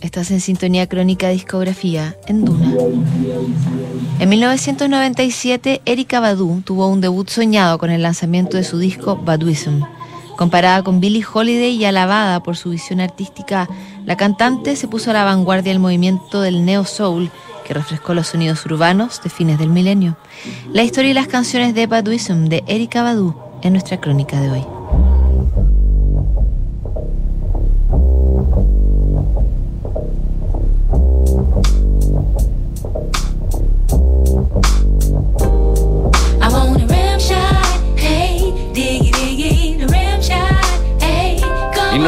Estás en sintonía crónica discografía en Duna. En 1997, Erika Badu tuvo un debut soñado con el lanzamiento de su disco Baduism. Comparada con Billie Holiday y alabada por su visión artística, la cantante se puso a la vanguardia del movimiento del neo soul que refrescó los sonidos urbanos de fines del milenio. La historia y las canciones de Baduism de Erika Badu en nuestra crónica de hoy.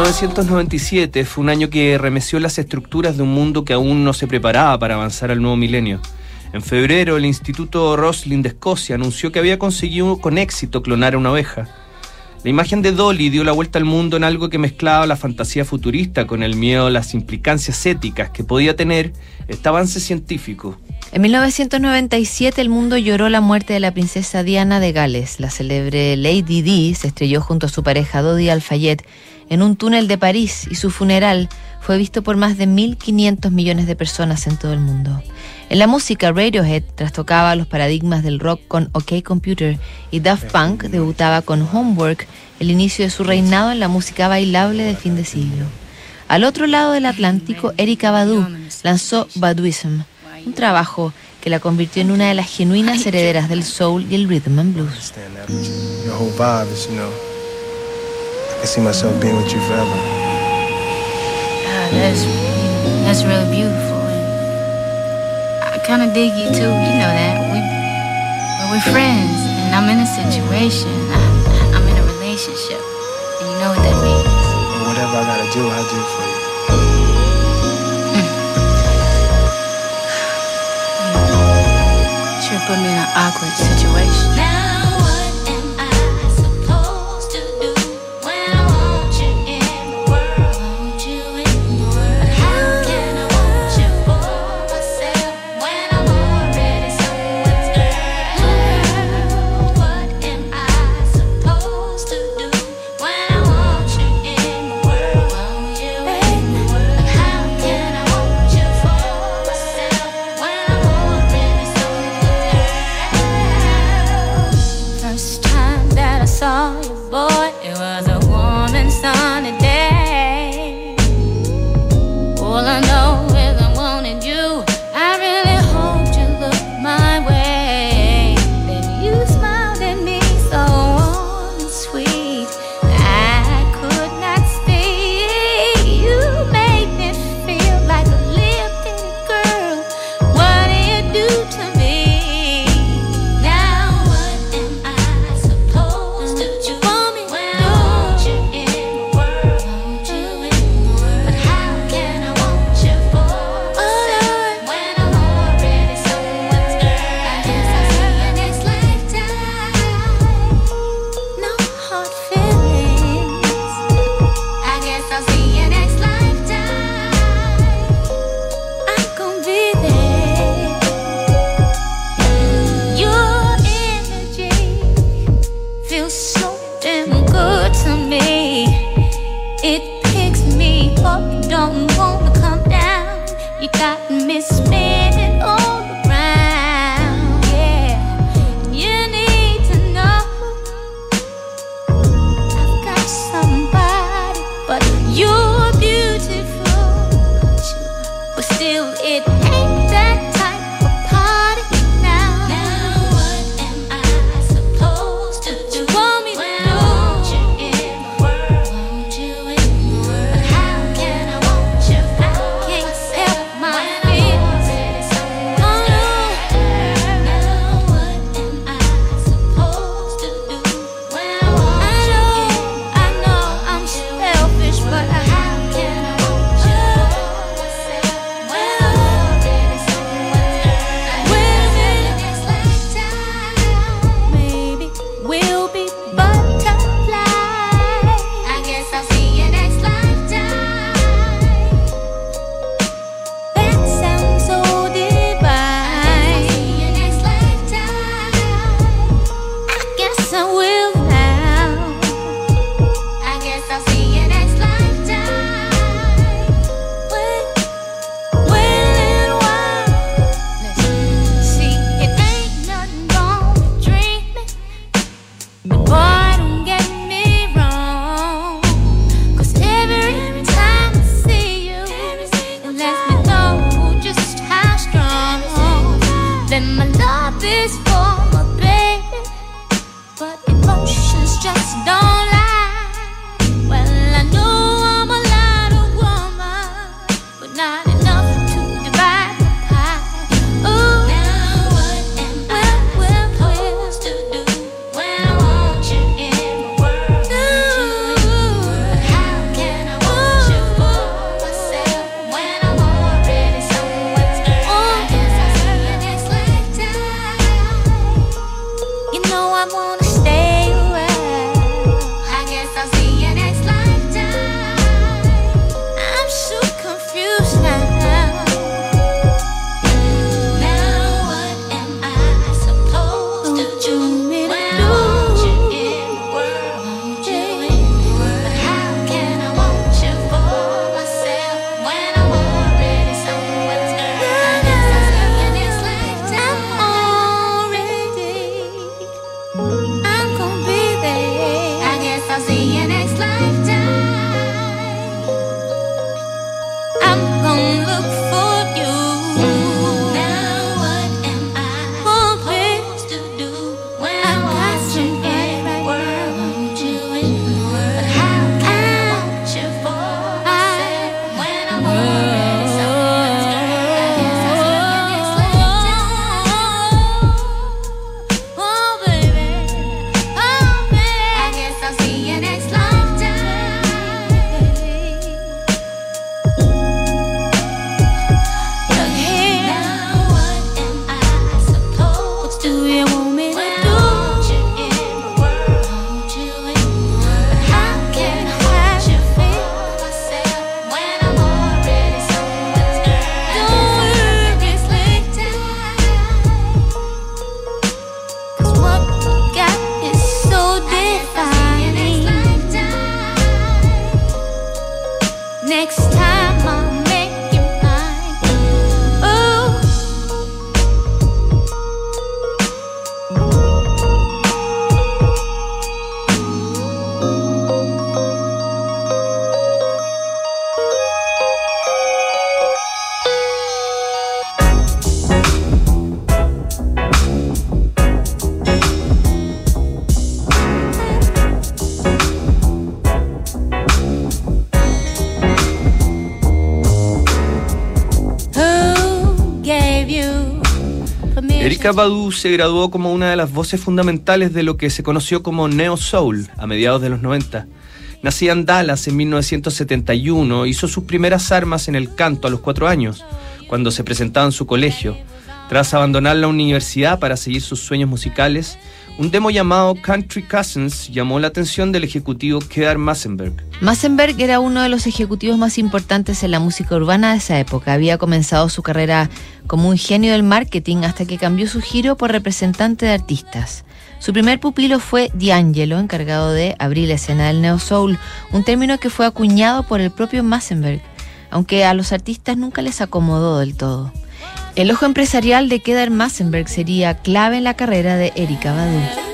1997 fue un año que remeció las estructuras de un mundo que aún no se preparaba para avanzar al nuevo milenio. En febrero, el Instituto Roslin de Escocia anunció que había conseguido con éxito clonar a una oveja. La imagen de Dolly dio la vuelta al mundo en algo que mezclaba la fantasía futurista con el miedo a las implicancias éticas que podía tener este avance científico. En 1997 el mundo lloró la muerte de la princesa Diana de Gales. La célebre Lady Di se estrelló junto a su pareja Dodi Al-Fayed en un túnel de París y su funeral fue visto por más de 1.500 millones de personas en todo el mundo. En la música, Radiohead trastocaba los paradigmas del rock con OK Computer y Daft Punk debutaba con Homework, el inicio de su reinado en la música bailable de fin de siglo. Al otro lado del Atlántico, Erika Badu lanzó Baduism, un trabajo que la convirtió en una de las genuinas herederas del soul y el rhythm and blues. I see myself being with you forever. Uh, that's that's really beautiful. And I kind of dig you too. You know that we we're friends, and I'm in a situation. I, I'm in a relationship, and you know what that means. Well, whatever I gotta do, I'll do for you. Sure put me in an awkward situation. Shabadoo se graduó como una de las voces fundamentales de lo que se conoció como Neo Soul a mediados de los 90. Nacida en Dallas en 1971, hizo sus primeras armas en el canto a los cuatro años, cuando se presentaba en su colegio. Tras abandonar la universidad para seguir sus sueños musicales, un demo llamado Country Cousins llamó la atención del ejecutivo Kedar Massenberg. Massenberg era uno de los ejecutivos más importantes en la música urbana de esa época. Había comenzado su carrera como un genio del marketing hasta que cambió su giro por representante de artistas. Su primer pupilo fue D'Angelo, encargado de abrir la escena del neo soul, un término que fue acuñado por el propio Massenberg, aunque a los artistas nunca les acomodó del todo. El ojo empresarial de Kedar Massenberg sería clave en la carrera de Erika Badu.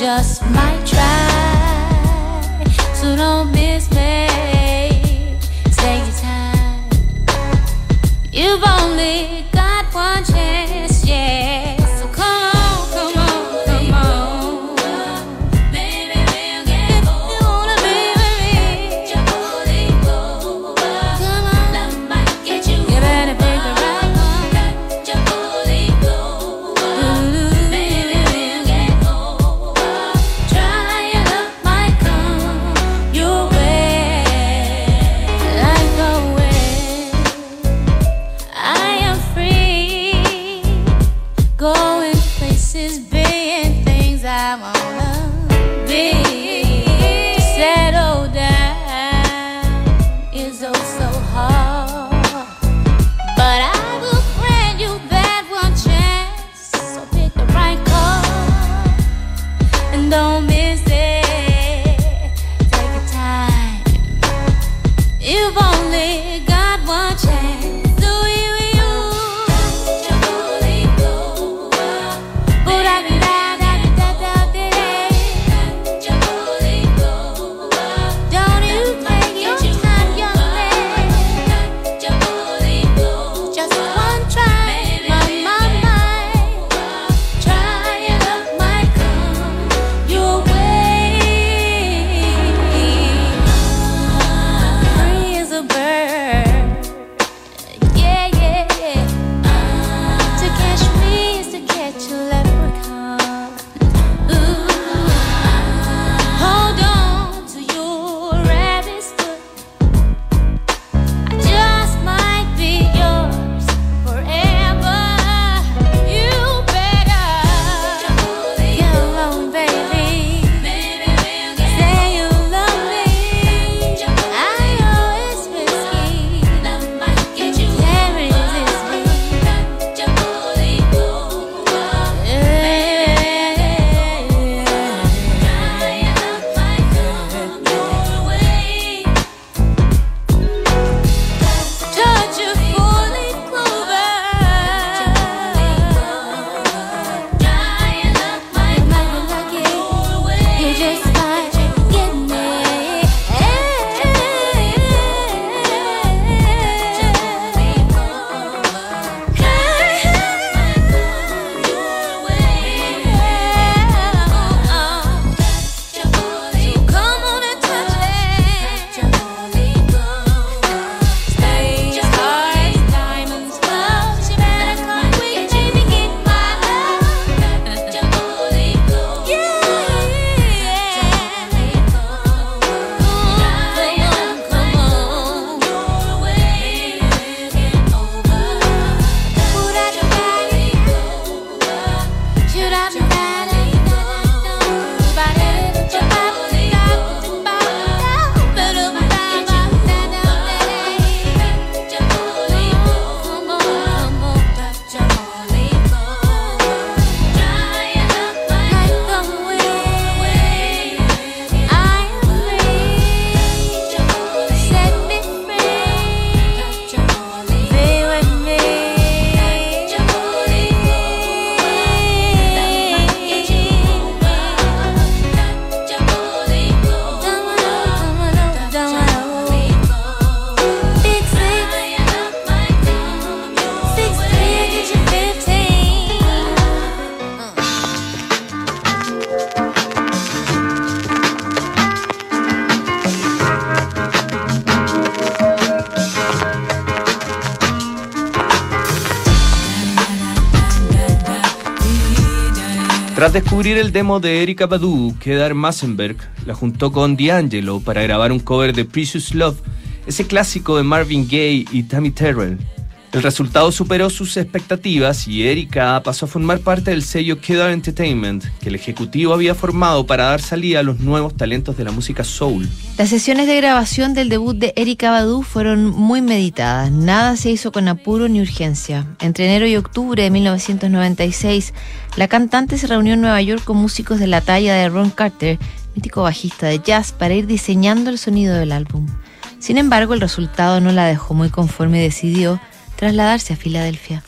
just might try. So don't miss me. Take your time. You've only don't Tras descubrir el demo de Erika Badu, Kedar Massenberg la juntó con D'Angelo para grabar un cover de Precious Love, ese clásico de Marvin Gaye y Tammy Terrell. El resultado superó sus expectativas y Erika pasó a formar parte del sello Kedar Entertainment, que el ejecutivo había formado para dar salida a los nuevos talentos de la música soul. Las sesiones de grabación del debut de Erika Badu fueron muy meditadas. Nada se hizo con apuro ni urgencia. Entre enero y octubre de 1996, la cantante se reunió en Nueva York con músicos de la talla de Ron Carter, mítico bajista de jazz, para ir diseñando el sonido del álbum. Sin embargo, el resultado no la dejó muy conforme y decidió trasladarse a Filadelfia.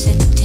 Cause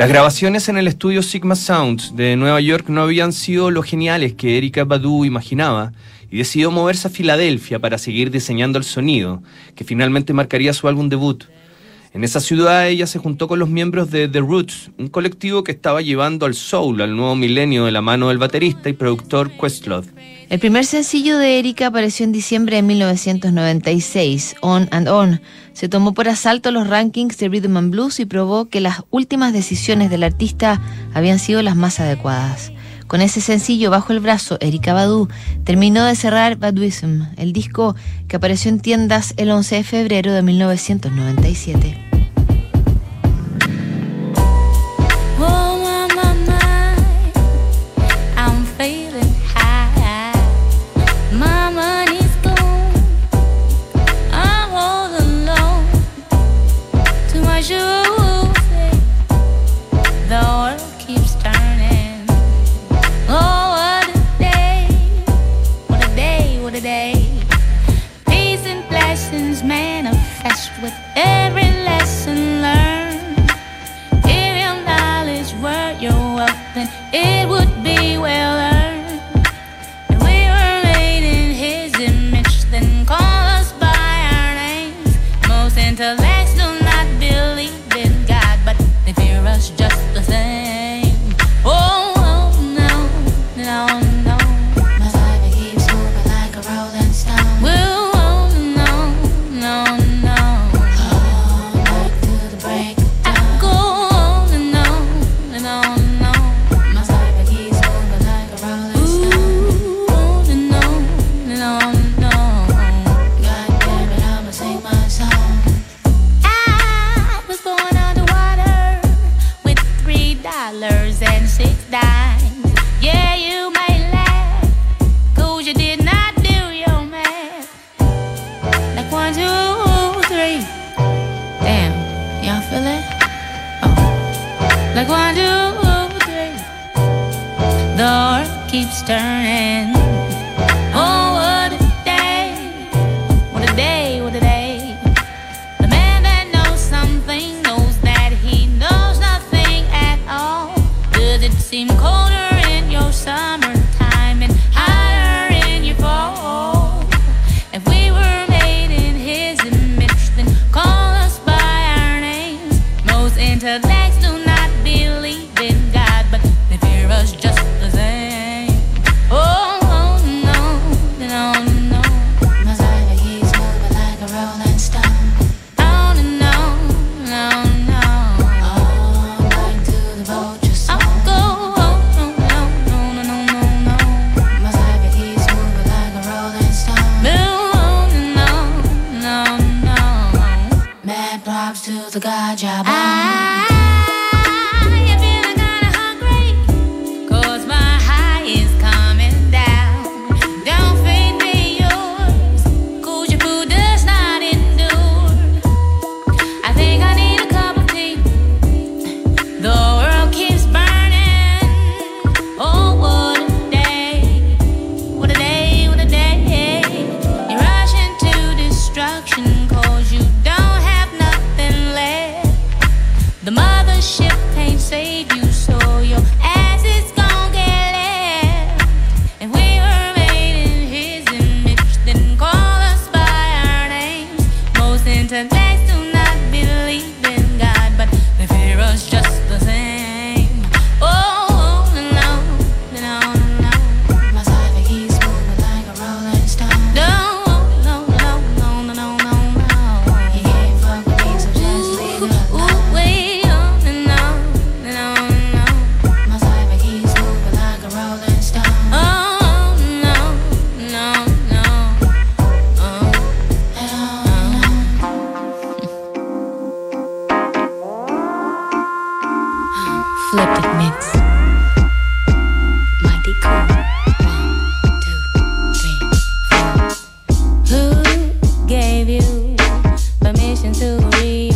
Las grabaciones en el estudio Sigma Sound de Nueva York no habían sido lo geniales que Erika Badu imaginaba y decidió moverse a Filadelfia para seguir diseñando el sonido, que finalmente marcaría su álbum debut. En esa ciudad ella se juntó con los miembros de The Roots, un colectivo que estaba llevando al soul al nuevo milenio de la mano del baterista y productor Questlove. El primer sencillo de Erika apareció en diciembre de 1996, On and On, se tomó por asalto los rankings de Rhythm and Blues y probó que las últimas decisiones del artista habían sido las más adecuadas. Con ese sencillo bajo el brazo, Erika Badu terminó de cerrar Baduism, el disco que apareció en tiendas el 11 de febrero de 1997.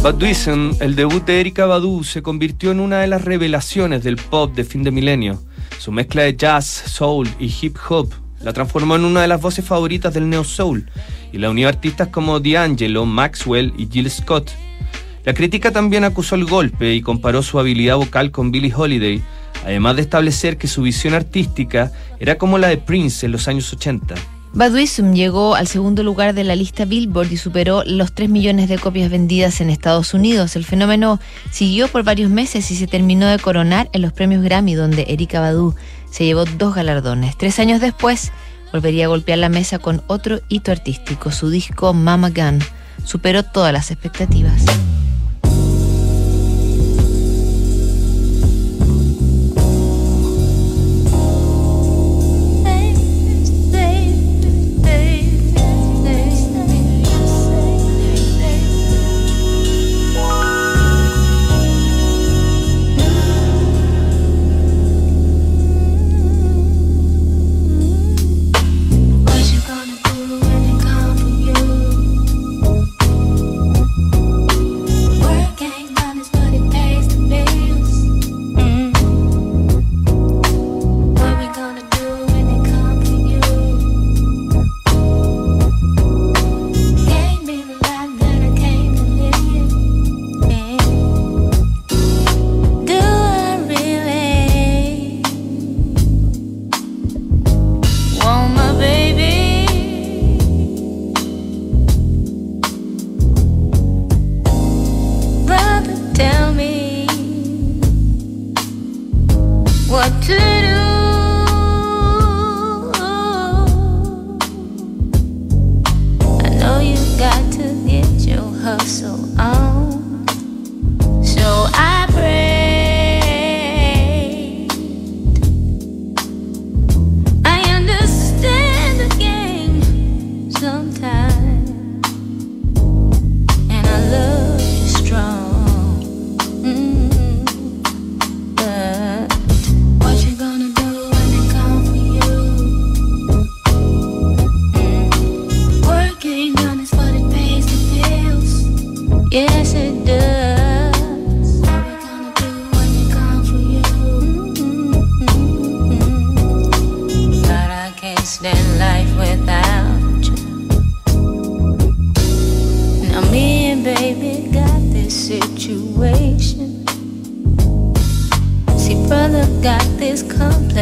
Bad el debut de Erika Badu, se convirtió en una de las revelaciones del pop de fin de milenio. Su mezcla de jazz, soul y hip hop la transformó en una de las voces favoritas del neo soul y la unió a artistas como D'Angelo, Maxwell y Jill Scott. La crítica también acusó el golpe y comparó su habilidad vocal con Billie Holiday, además de establecer que su visión artística era como la de Prince en los años 80. Baduism llegó al segundo lugar de la lista Billboard y superó los 3 millones de copias vendidas en Estados Unidos. El fenómeno siguió por varios meses y se terminó de coronar en los premios Grammy, donde Erika Badu se llevó dos galardones. Tres años después, volvería a golpear la mesa con otro hito artístico. Su disco Mama Gun superó todas las expectativas.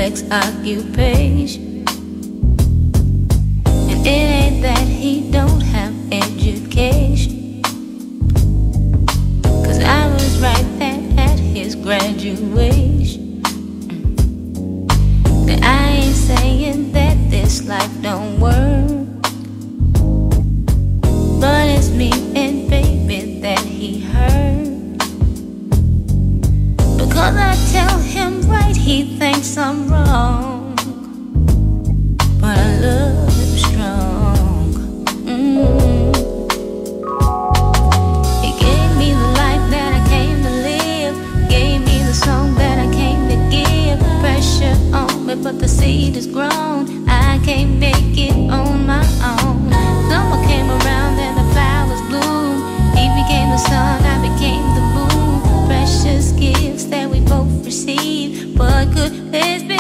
Complex occupation. And it ain't that he don't have education. Cause I was right there at his graduation. Mm. But I ain't saying that this life don't work. I'm wrong. But I love him strong. Mm. He gave me the life that I came to live. Gave me the song that I came to give. Pressure on me, but the seed is grown. I can't make it on my own. Summer came around and the flowers bloomed. He became the sun, I became the moon. Precious gifts that we both received. It's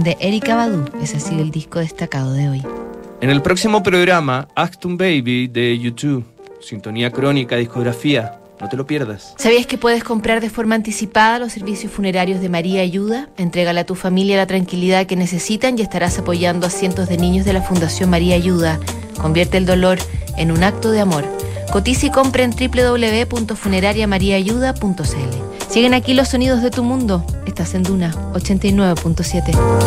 De Erika Badu. Ese ha sido el disco destacado de hoy. En el próximo programa, Acton Baby de YouTube, Sintonía Crónica, Discografía. No te lo pierdas. ¿Sabías que puedes comprar de forma anticipada los servicios funerarios de María Ayuda? Entrégale a tu familia la tranquilidad que necesitan y estarás apoyando a cientos de niños de la Fundación María Ayuda. Convierte el dolor en un acto de amor. Cotiza y compra en www.funerariamariaayuda.cl. Siguen aquí los sonidos de tu mundo. Estás en Duna 89.7.